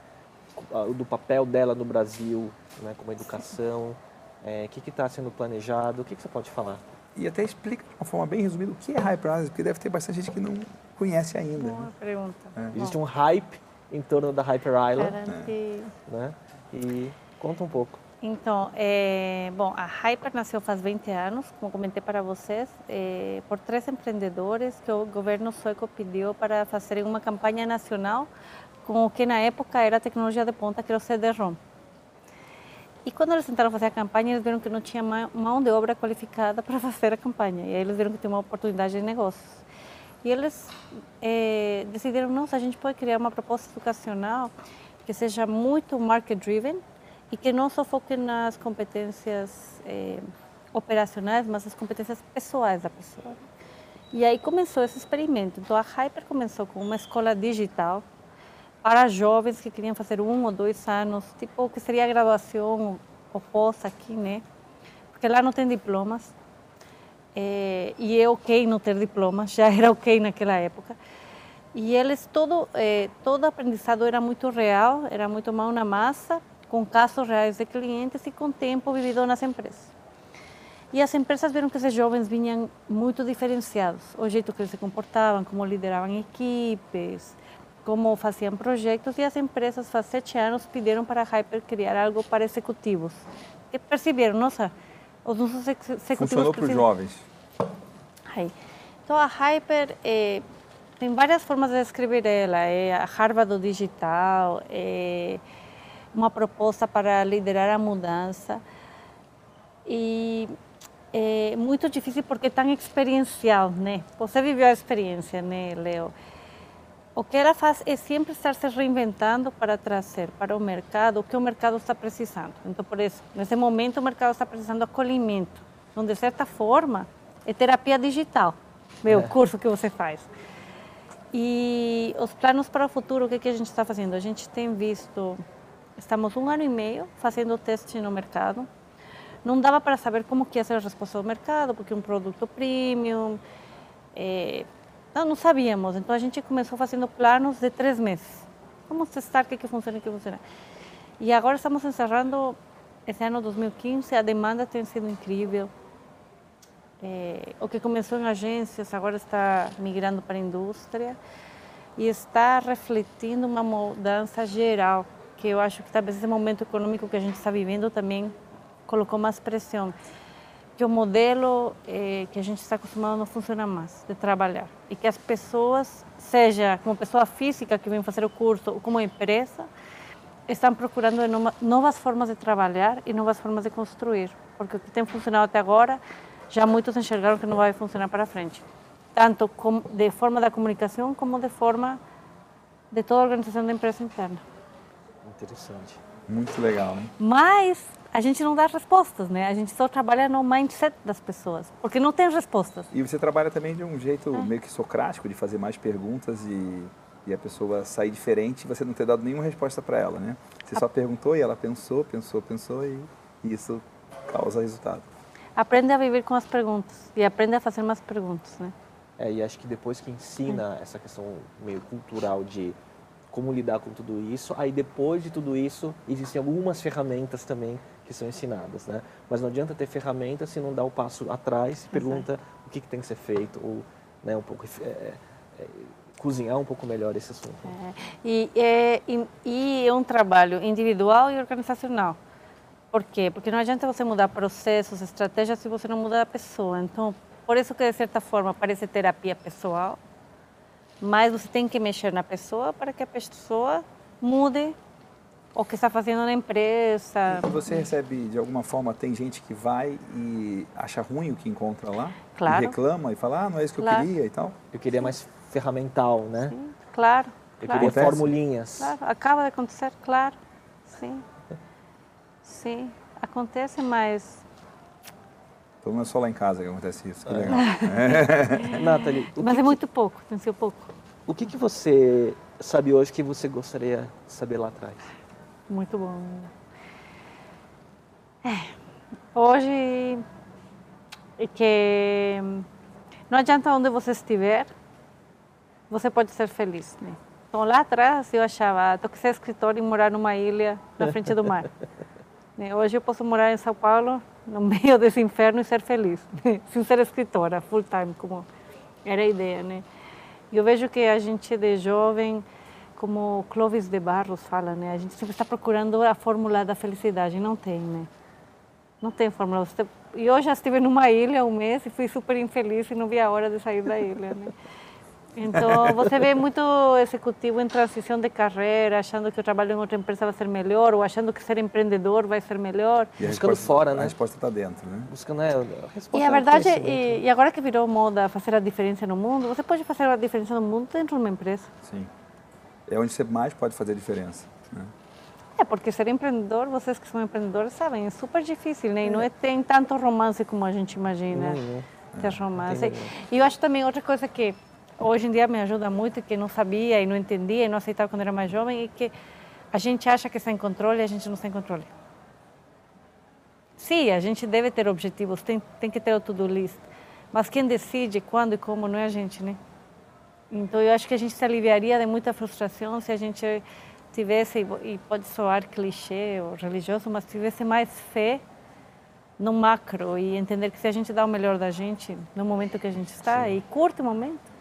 do papel dela no Brasil, né, como educação, é, o que está sendo planejado, o que, que você pode falar? E até explica de uma forma bem resumida o que é Hyper Island, porque deve ter bastante gente que não conhece ainda. Boa Né? pergunta. Existe um hype em torno da Hyper Island, né? E conta um pouco. Então, é, bom, a Hyper nasceu faz 20 anos, como comentei para vocês, é, por três empreendedores que o governo sueco pediu para fazerem uma campanha nacional com o que na época era a tecnologia de ponta, que era o CD-ROM. E quando eles tentaram fazer a campanha, eles viram que não tinha mão de obra qualificada para fazer a campanha. E aí eles viram que tinha uma oportunidade de negócios. E eles eh, decidiram, nossa, a gente pode criar uma proposta educacional que seja muito market-driven e que não só foque nas competências eh, operacionais, mas as competências pessoais da pessoa. E aí começou esse experimento. Então a Hyper começou com uma escola digital para jovens que queriam fazer um ou dois anos, tipo o que seria a graduação ou aqui, né? Porque lá não tem diplomas. É, e é ok não ter diploma, já era ok naquela época. E eles, todo, eh, todo aprendizado era muito real, era muito mão na massa, com casos reais de clientes e com tempo vivido nas empresas. E as empresas viram que esses jovens vinham muito diferenciados, o jeito que eles se comportavam, como lideravam equipes, como faziam projetos, e as empresas, faz sete anos, pediram para a Hyper criar algo para executivos. E perceberam, nossa, os nossos ex- executivos... Funcionou para os jovens. Aí. Então a Hyper eh, tem várias formas de descrever ela. É a Harvard do digital, é uma proposta para liderar a mudança. E é muito difícil porque é tão experiencial, né? Você viveu a experiência, né, Leo? o que ela faz é sempre estar se reinventando para trazer para o mercado o que o mercado está precisando. Então, por isso, nesse momento, o mercado está precisando acolhimento, então, de certa forma, é terapia digital, meu é. curso que você faz. E os planos para o futuro, o que, que a gente está fazendo? A gente tem visto, estamos um ano e meio fazendo teste no mercado. Não dava para saber como que ia ser a resposta do mercado, porque um produto premium, é, não, não sabíamos. Então a gente começou fazendo planos de três meses. Vamos testar o que, que funciona e o que funciona. E agora estamos encerrando esse ano 2015. A demanda tem sido incrível. É, o que começou em agências agora está migrando para a indústria e está refletindo uma mudança geral, que eu acho que talvez esse momento econômico que a gente está vivendo também colocou mais pressão que o modelo eh, que a gente está acostumado não funciona mais de trabalhar e que as pessoas, seja como pessoa física que vem fazer o curso ou como empresa, estão procurando novas formas de trabalhar e novas formas de construir, porque o que tem funcionado até agora já muitos enxergaram que não vai funcionar para frente, tanto de forma da comunicação como de forma de toda a organização da empresa interna. Interessante. Muito legal. Né? Mas a gente não dá respostas, né? A gente só trabalha no mindset das pessoas, porque não tem respostas. E você trabalha também de um jeito é. meio que socrático, de fazer mais perguntas e, e a pessoa sair diferente e você não ter dado nenhuma resposta para ela, né? Você a... só perguntou e ela pensou, pensou, pensou e, e isso causa resultado. Aprende a viver com as perguntas e aprende a fazer mais perguntas, né? É, e acho que depois que ensina é. essa questão meio cultural de como lidar com tudo isso. Aí depois de tudo isso, existem algumas ferramentas também que são ensinadas, né? Mas não adianta ter ferramentas se não dá o passo atrás e pergunta Exato. o que, que, tem que ser feito ou, né, um pouco é, é, cozinhar um pouco melhor esse assunto. É, e, é, e, é um trabalho individual e organizacional. Por quê? Porque não adianta você mudar processos, estratégias se você não muda a pessoa. Então, por isso que de certa forma parece terapia pessoal, mas você tem que mexer na pessoa para que a pessoa mude o que está fazendo na empresa. E você recebe, de alguma forma, tem gente que vai e acha ruim o que encontra lá? Claro. E reclama e fala, ah, não é isso que claro. eu queria e tal? Eu queria mais ferramental, né? Sim, claro. Eu claro. queria formulinhas. Claro, acaba de acontecer, claro. Sim. Sim, acontece, mas então não é só lá em casa que acontece isso, que é. legal. É. Nathalie, Mas é muito pouco, tem que ser pouco. O que, que você sabe hoje que você gostaria de saber lá atrás? Muito bom. É, hoje é que não adianta onde você estiver, você pode ser feliz, né? Então lá atrás eu achava, tô que ser escritor e morar numa ilha na frente do mar. Né? Hoje eu posso morar em São Paulo, no meio desse inferno e ser feliz, né? sem ser escritora full time, como era a ideia, né? Eu vejo que a gente de jovem, como Clovis de Barros fala, né? A gente sempre está procurando a fórmula da felicidade, não tem, né? Não tem fórmula. E hoje já estive numa ilha um mês e fui super infeliz e não vi a hora de sair da ilha, né? Então, você vê muito executivo em transição de carreira, achando que o trabalho em outra empresa vai ser melhor, ou achando que ser empreendedor vai ser melhor. E Buscando fora, né? A resposta está dentro, né? Buscando, né? A resposta e a verdade, é e, e, agora que virou moda fazer a diferença no mundo, você pode fazer a diferença no mundo dentro de uma empresa. Sim. É onde você mais pode fazer a diferença. Né? É, porque ser empreendedor, vocês que são empreendedores sabem, é super difícil, né? E não é, tem tanto romance como a gente imagina. Não. Ter romance. E eu acho também outra coisa que hoje em dia me ajuda muito, que não sabia e não entendia e não aceitava quando era mais jovem, e que a gente acha que está em controle e a gente não está em controle. Sim, a gente deve ter objetivos, tem, tem que ter o to-do list, mas quem decide quando e como não é a gente, né? Então eu acho que a gente se aliviaria de muita frustração se a gente tivesse, e pode soar clichê ou religioso, mas tivesse mais fé no macro e entender que se a gente dá o melhor da gente no momento que a gente está Sim. e curte o momento,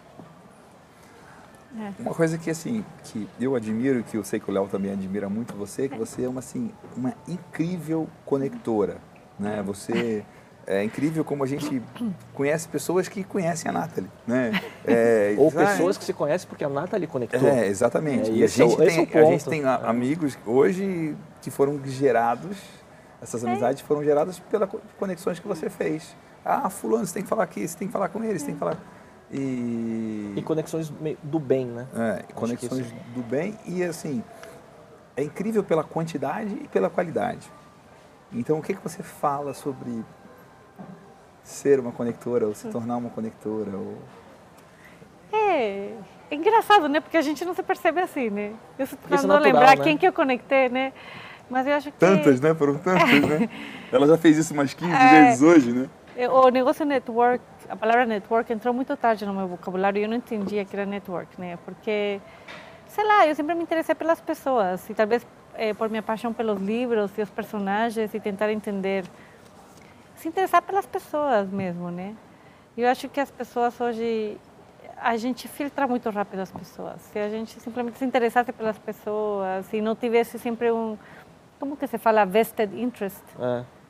é. Uma coisa que assim que eu admiro, que eu sei que o Léo também admira muito você, é que você é uma assim uma incrível conectora, né? Você é incrível como a gente conhece pessoas que conhecem a Nathalie, né? É, Ou pessoas que se conhecem porque a Nathalie conectou. É, exatamente. É, e a gente, é, tem, a gente tem amigos hoje que foram gerados, essas amizades foram geradas pelas conexões que você fez. Ah, fulano, você tem que falar aqui, você tem que falar com ele, você tem que falar... E, e conexões do bem, né? É, conexões do bem e assim, é incrível pela quantidade e pela qualidade. Então, o que, que você fala sobre ser uma conectora ou se tornar uma conectora? Ou... É, é engraçado, né? Porque a gente não se percebe assim, né? Eu estou tentando é lembrar né? quem que eu conectei, né? Mas eu acho que... Tantas, né? Foram tantas, né? Ela já fez isso umas 15 é... vezes hoje, né? O negócio network, a palavra network entrou muito tarde no meu vocabulário e eu não entendia que era network, né? Porque, sei lá, eu sempre me interessei pelas pessoas e talvez é, por minha paixão pelos livros e os personagens e tentar entender, se interessar pelas pessoas mesmo, né? Eu acho que as pessoas hoje a gente filtra muito rápido as pessoas. Se a gente simplesmente se interessasse pelas pessoas e não tivesse sempre um, como que se fala, vested interest. É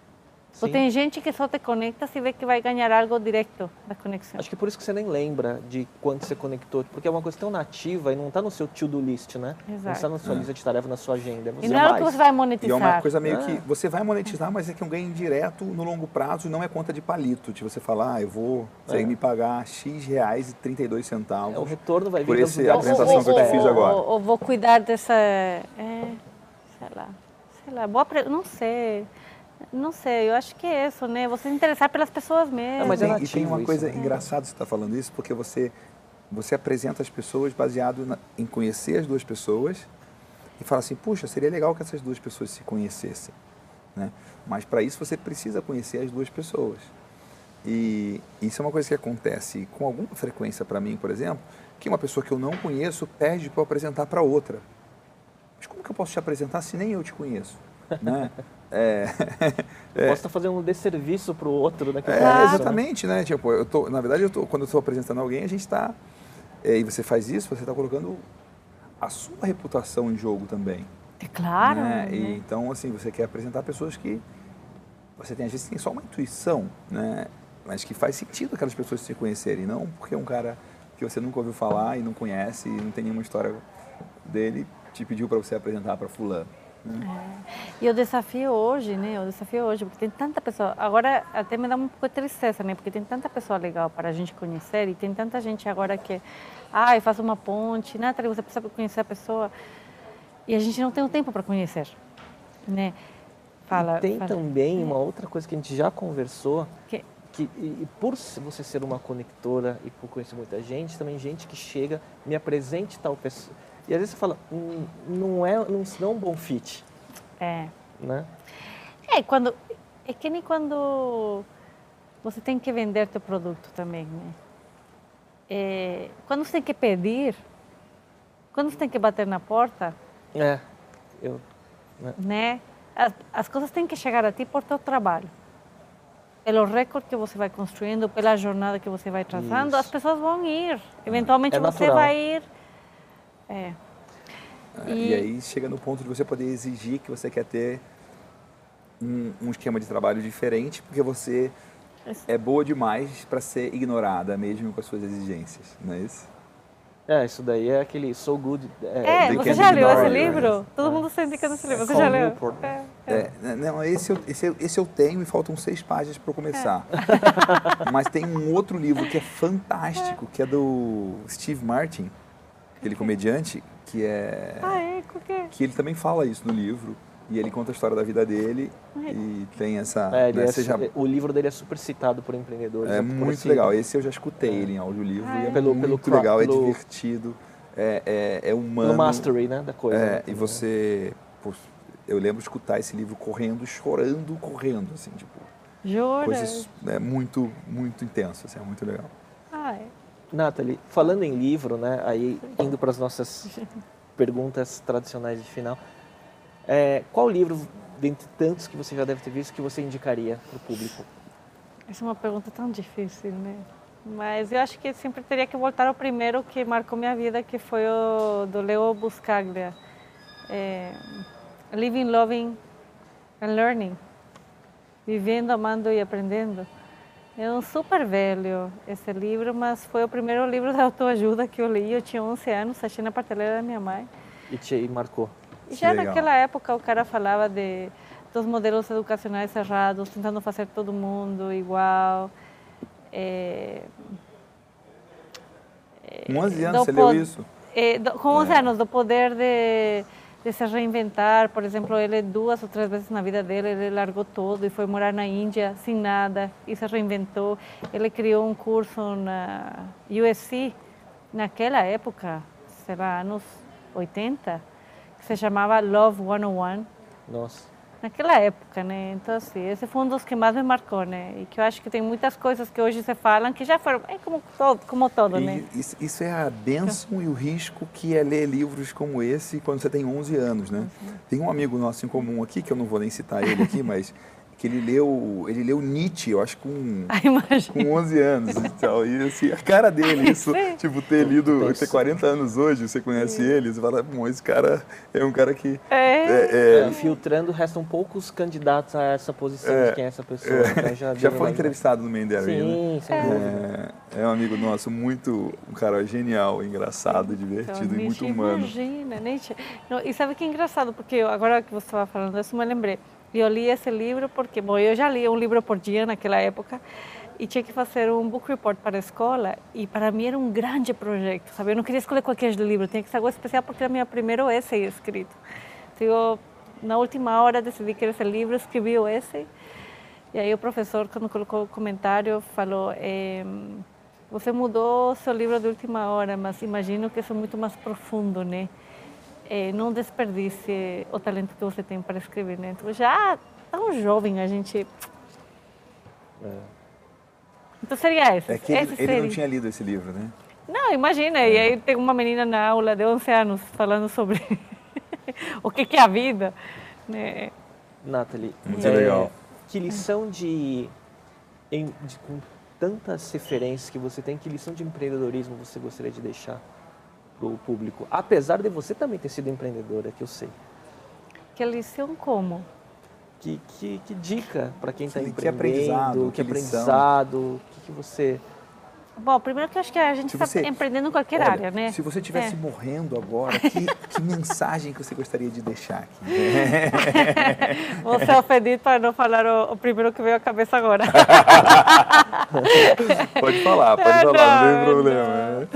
Sim. Ou tem gente que só te conecta se vê que vai ganhar algo direto da conexão. Acho que por isso que você nem lembra de quando você conectou, porque é uma coisa tão nativa e não está no seu to-do list, né? Exato. Não está na sua é. lista de tarefa, na sua agenda. Você e não é o que você vai monetizar. E é uma coisa meio é. que você vai monetizar, mas é que é um ganho direto no longo prazo não é conta de palito. De você falar, ah, eu vou é. me pagar X reais e 32 centavos. É, o retorno vai vir por essa apresentação ou, que eu te fiz agora. Ou, ou, vou cuidar dessa. É, sei lá. Sei lá, boa, não sei. Não sei, eu acho que é isso, né? Você se interessar pelas pessoas mesmo. mas tem, e tem uma coisa isso, né? engraçada você estar tá falando isso, porque você, você apresenta as pessoas baseado na, em conhecer as duas pessoas e fala assim, puxa, seria legal que essas duas pessoas se conhecessem. Né? Mas para isso você precisa conhecer as duas pessoas. E isso é uma coisa que acontece com alguma frequência para mim, por exemplo, que uma pessoa que eu não conheço pede para eu apresentar para outra. Mas como que eu posso te apresentar se nem eu te conheço? né? É, é, Posso estar fazendo um desserviço para o outro naquele é, né? Exatamente, né? Tipo, eu tô, na verdade, eu tô, quando eu estou apresentando alguém, a gente está. É, e você faz isso, você está colocando a sua reputação em jogo também. É claro. Né? Né? E, então, assim, você quer apresentar pessoas que você tem, às vezes, tem só uma intuição, né? Mas que faz sentido aquelas pessoas se conhecerem, não porque é um cara que você nunca ouviu falar e não conhece e não tem nenhuma história dele te pediu para você apresentar para fulano. É. E o desafio hoje, né? O desafio hoje, porque tem tanta pessoa. Agora até me dá um pouco de tristeza, né? Porque tem tanta pessoa legal para a gente conhecer e tem tanta gente agora que, ah, eu faço uma ponte, Nathalie, você precisa conhecer a pessoa e a gente não tem o tempo para conhecer, né? Fala. E tem fala. também uma outra coisa que a gente já conversou. Que, que e por você ser uma conectora e por conhecer muita gente, também gente que chega, me apresente tal pessoa e às vezes você fala, hum, não é, não, não é um bom fit. É. Né? É, quando, é que nem quando você tem que vender teu produto também, né? É, quando você tem que pedir, quando você tem que bater na porta... É, eu... Né? né? As, as coisas têm que chegar a ti por teu trabalho. Pelo recorde que você vai construindo, pela jornada que você vai traçando, Isso. as pessoas vão ir. Eventualmente é você vai ir é. E... e... aí chega no ponto de você poder exigir que você quer ter um, um esquema de trabalho diferente, porque você é boa demais para ser ignorada, mesmo com as suas exigências, não é isso? É, isso daí é aquele So Good. É, é você já leu esse livro? Todo é. mundo se indica nesse livro. Você já leu? É, é. é, não, esse eu, esse, esse eu tenho e faltam seis páginas para começar. É. Mas tem um outro livro que é fantástico, que é do Steve Martin, aquele comediante que é. Ah, é? Que ele também fala isso no livro. E ele conta a história da vida dele e tem essa. É, né, é, seja... O livro dele é super citado por empreendedores. É muito legal. Esse eu já escutei é. ele em audiolivro ah, e é, é pelo, muito pelo, legal, pelo... é divertido, é, é, é humano. No mastery, né, da coisa. É, né, e você. Pô, eu lembro de escutar esse livro correndo, chorando, correndo, assim, tipo. Jura? Coisas né, muito, muito intensas, assim, é muito legal. Ah, é. Nathalie, falando em livro, né, aí indo para as nossas perguntas tradicionais de final, é, qual livro, dentre tantos que você já deve ter visto, que você indicaria para o público? Essa é uma pergunta tão difícil, né? Mas eu acho que sempre teria que voltar ao primeiro que marcou minha vida, que foi o do Leo Buscaglia, é, Living, Loving and Learning, Vivendo, Amando e Aprendendo. É um super velho esse livro, mas foi o primeiro livro de autoajuda que eu li. Eu tinha 11 anos, achei na prateleira da minha mãe. E te marcou? E já Legal. naquela época o cara falava de dos modelos educacionais errados, tentando fazer todo mundo igual. É... Com 11 anos você leu isso? É, do, com 11 é. anos, do poder de, de se reinventar. Por exemplo, ele duas ou três vezes na vida dele, ele largou tudo e foi morar na Índia sem nada e se reinventou. Ele criou um curso na USC, naquela época, sei lá, anos 80, que se chamava Love 101. Nossa naquela época, né? Então, assim, esse foi um dos que mais me marcou, né? E que eu acho que tem muitas coisas que hoje se falam que já foram, é como todo, como todo e né? Isso, isso, é a bênção e o risco que é ler livros como esse quando você tem 11 anos, né? Uhum. Tem um amigo nosso em comum aqui, que eu não vou nem citar ele aqui, mas que ele leu, ele leu Nietzsche, eu acho com, com 11 anos e tal. E assim, a cara dele, isso, tipo, ter lido, ter 40 anos hoje, você conhece ele, você fala, bom, esse cara é um cara que... É. É, é... Filtrando, restam poucos candidatos a essa posição é, de quem é essa pessoa. É. Então já, já foi entrevistado no Mandarin, Sim, né? sem dúvida. É, é, um amigo nosso muito, um cara genial, engraçado, divertido então, e muito humano. Imagina, Nietzsche. Não, e sabe que é engraçado, porque agora que você estava falando isso, me lembrei. Eu li esse livro porque, bom, eu já li um livro por dia naquela época e tinha que fazer um book report para a escola e para mim era um grande projeto, sabe? Eu não queria escolher qualquer livro, tinha que ser algo especial porque era meu primeiro essay escrito. Então, eu, na última hora, decidi que esse livro, escrevi o essay e aí o professor, quando colocou o comentário, falou... Você mudou seu livro de última hora, mas imagino que isso é muito mais profundo, né? É, não desperdice o talento que você tem para escrever, né? Então, já tão jovem a gente... É. Então seria esse. É que ele, ele não tinha lido esse livro, né? Não, imagina. É. E aí tem uma menina na aula de 11 anos falando sobre o que, que é a vida. Né? Nathalie, muito é, legal. Que lição de, em, de, com tantas referências que você tem, que lição de empreendedorismo você gostaria de deixar? Para o público, apesar de você também ter sido empreendedora, que eu sei. Que lição como? Que, que, que dica para quem está empreendendo, que aprendizado, que, aprendizado, o que, que você... Bom, primeiro que eu acho que a gente está empreendendo em qualquer olha, área, né? Se você estivesse é. morrendo agora, que, que, mensagem que você gostaria de deixar aqui? Vou ser ofendido para não falar o, o, primeiro que veio à cabeça agora. pode falar, pode falar, não, não tem problema.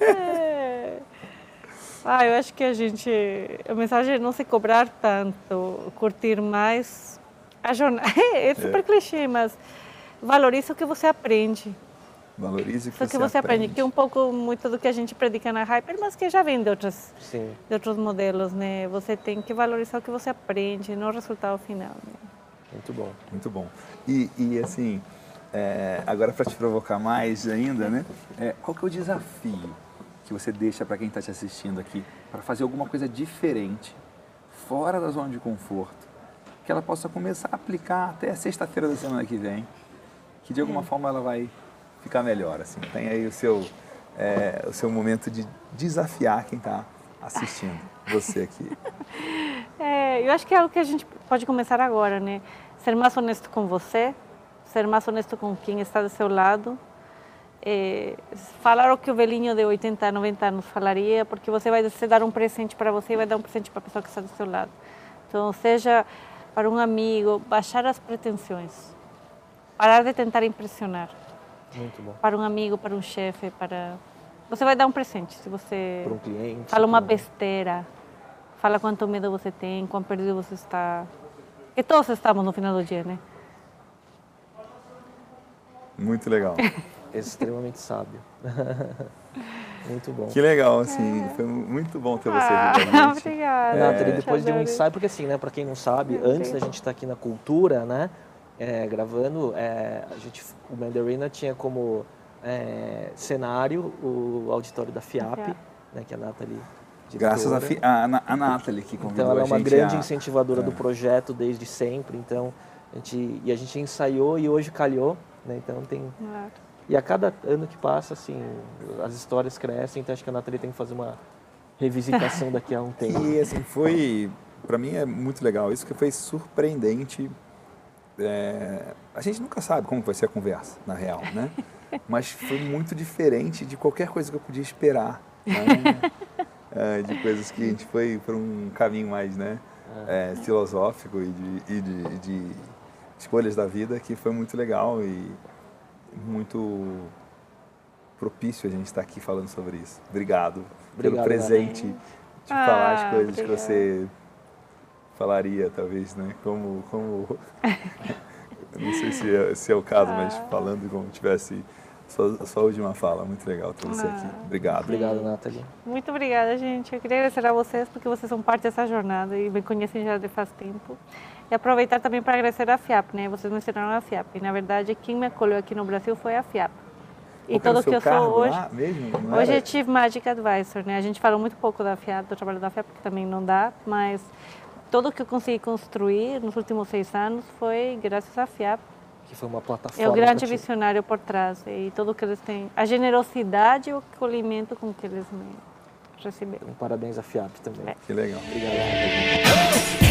É. Ah, eu acho que a gente. A mensagem é não se cobrar tanto, curtir mais a jornada. É, super é. clichê, mas valorize o que você aprende. Valorize o que, que você, aprende. aprende. Que é um pouco muito do que a gente predica na Hyper, mas que já vem de, outras, de outros modelos, né? Você tem que valorizar o que você aprende, não o resultado final. Né? Muito bom. Muito bom. E, e assim, é, agora para te provocar mais ainda, né? É, qual que é o desafio que você deixa para quem está te assistindo aqui, para fazer alguma coisa diferente, fora da zona de conforto, que ela possa começar a aplicar até sexta-feira da semana que vem, que de alguma é. forma ela vai ficar melhor. Assim. Tem aí o seu, é, o seu momento de desafiar quem está assistindo, você aqui. É, eu acho que é algo que a gente pode começar agora, né? Ser mais honesto com você, ser mais honesto com quem está do seu lado, é, falar o que o velhinho de 80, 90 anos falaria, porque você vai você dar um presente para você e vai dar um presente para a pessoa que está do seu lado. Então, seja para um amigo, baixar as pretensões, parar de tentar impressionar. Muito bom. Para um amigo, para um chefe, para você vai dar um presente se você para um cliente, fala uma besteira, fala quanto medo você tem, quão perdido você está. Que todos estamos no final do dia, né? Muito legal. extremamente sábio. muito bom. Que legal, assim, é. foi muito bom ter você ah, aqui com. Obrigada. É. depois de um ensaio, porque assim, né, para quem não sabe, antes da gente estar tá aqui na cultura, né, é, gravando, é, a gente, o Mandarina tinha como é, cenário o auditório da FIAP, né, que a Nathalie Graças a, a, a Nathalie que convidou Então ela é uma grande a... incentivadora é. do projeto desde sempre, então a gente, e a gente ensaiou e hoje calhou, né, então tem... Claro e a cada ano que passa, assim, as histórias crescem, então acho que a Nathalie tem que fazer uma revisitação daqui a um tempo. E assim, foi, para mim é muito legal, isso que foi surpreendente. É, a gente nunca sabe como vai ser a conversa, na real, né? Mas foi muito diferente de qualquer coisa que eu podia esperar. Né? É, de coisas que a gente foi para um caminho mais né, é, filosófico e, de, e de, de escolhas da vida que foi muito legal e muito propício a gente estar aqui falando sobre isso. Obrigado, Obrigado pelo presente de Ah, falar as coisas obrigada. que você falaria, talvez, né? Como, como não sei se é, se é o caso, mas Ah. falando como tivesse sua, sua última fala, muito legal ter você Ah. aqui. Obrigado. Obrigado, Nathalie. Muito obrigada, gente. Eu queria agradecer a vocês porque vocês são parte dessa jornada e me conhecem já de faz tempo. E aproveitar também para agradecer a FIAP, né? Vocês mencionaram a FIAP. E, na verdade, quem me acolheu aqui no Brasil foi a FIAP. E tudo o que eu sou hoje. mesmo? Hoje era? é Chief Magic Advisor, né? A gente falou muito pouco da FIAP, do trabalho da FIAP, porque também não dá, mas tudo que eu consegui construir nos últimos seis anos foi graças à FIAP. Que foi uma plataforma. É o grande te- visionário por trás e tudo que eles têm, a generosidade e o acolhimento com que eles me receberam. Um parabéns à FIAP também. É. Que legal. Obrigado.